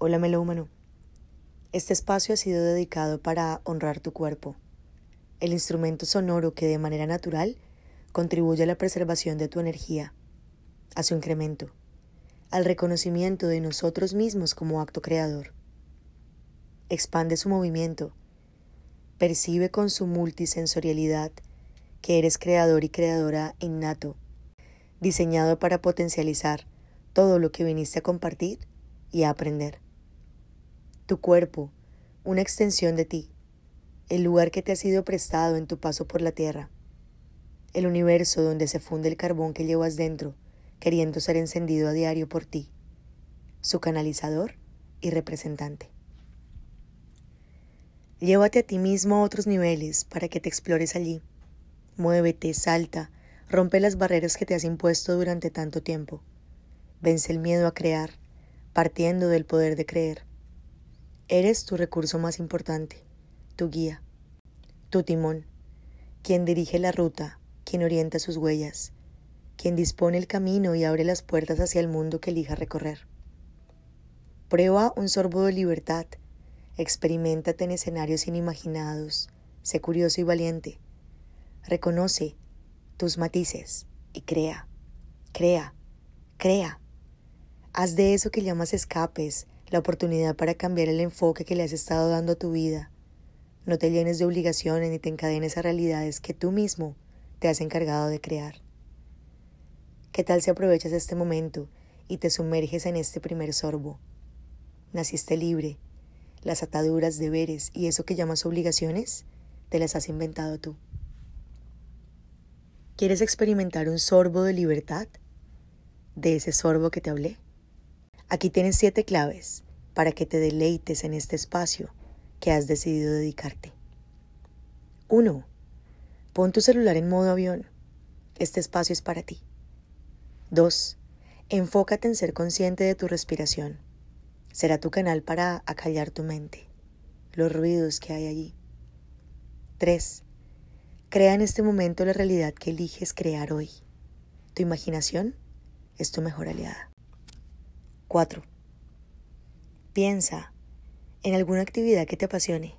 Hola melómano. Este espacio ha sido dedicado para honrar tu cuerpo, el instrumento sonoro que de manera natural contribuye a la preservación de tu energía, a su incremento, al reconocimiento de nosotros mismos como acto creador. Expande su movimiento, percibe con su multisensorialidad que eres creador y creadora innato, diseñado para potencializar todo lo que viniste a compartir y a aprender tu cuerpo, una extensión de ti, el lugar que te ha sido prestado en tu paso por la tierra, el universo donde se funde el carbón que llevas dentro, queriendo ser encendido a diario por ti, su canalizador y representante. Llévate a ti mismo a otros niveles para que te explores allí. Muévete, salta, rompe las barreras que te has impuesto durante tanto tiempo. Vence el miedo a crear, partiendo del poder de creer. Eres tu recurso más importante, tu guía, tu timón, quien dirige la ruta, quien orienta sus huellas, quien dispone el camino y abre las puertas hacia el mundo que elija recorrer. Prueba un sorbo de libertad, experimentate en escenarios inimaginados, sé curioso y valiente. Reconoce tus matices y crea, crea, crea. Haz de eso que llamas escapes, la oportunidad para cambiar el enfoque que le has estado dando a tu vida. No te llenes de obligaciones ni te encadenes a realidades que tú mismo te has encargado de crear. ¿Qué tal si aprovechas este momento y te sumerges en este primer sorbo? Naciste libre. Las ataduras, deberes y eso que llamas obligaciones, te las has inventado tú. ¿Quieres experimentar un sorbo de libertad? ¿De ese sorbo que te hablé? Aquí tienes siete claves para que te deleites en este espacio que has decidido dedicarte. 1. Pon tu celular en modo avión. Este espacio es para ti. 2. Enfócate en ser consciente de tu respiración. Será tu canal para acallar tu mente, los ruidos que hay allí. 3. Crea en este momento la realidad que eliges crear hoy. Tu imaginación es tu mejor aliada. 4. Piensa en alguna actividad que te apasione.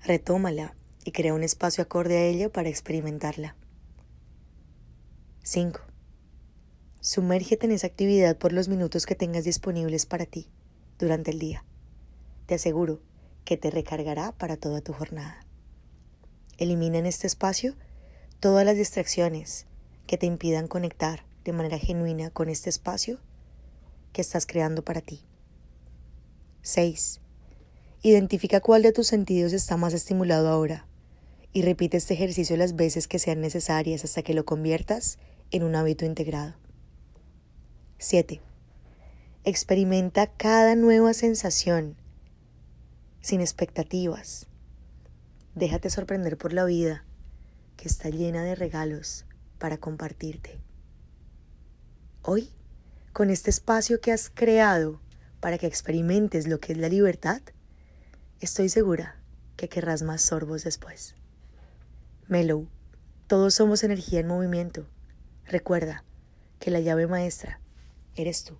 Retómala y crea un espacio acorde a ella para experimentarla. 5. Sumérgete en esa actividad por los minutos que tengas disponibles para ti durante el día. Te aseguro que te recargará para toda tu jornada. Elimina en este espacio todas las distracciones que te impidan conectar de manera genuina con este espacio que estás creando para ti. 6. Identifica cuál de tus sentidos está más estimulado ahora y repite este ejercicio las veces que sean necesarias hasta que lo conviertas en un hábito integrado. 7. Experimenta cada nueva sensación sin expectativas. Déjate sorprender por la vida que está llena de regalos para compartirte. Hoy con este espacio que has creado para que experimentes lo que es la libertad, estoy segura que querrás más sorbos después. Mellow, todos somos energía en movimiento. Recuerda que la llave maestra eres tú.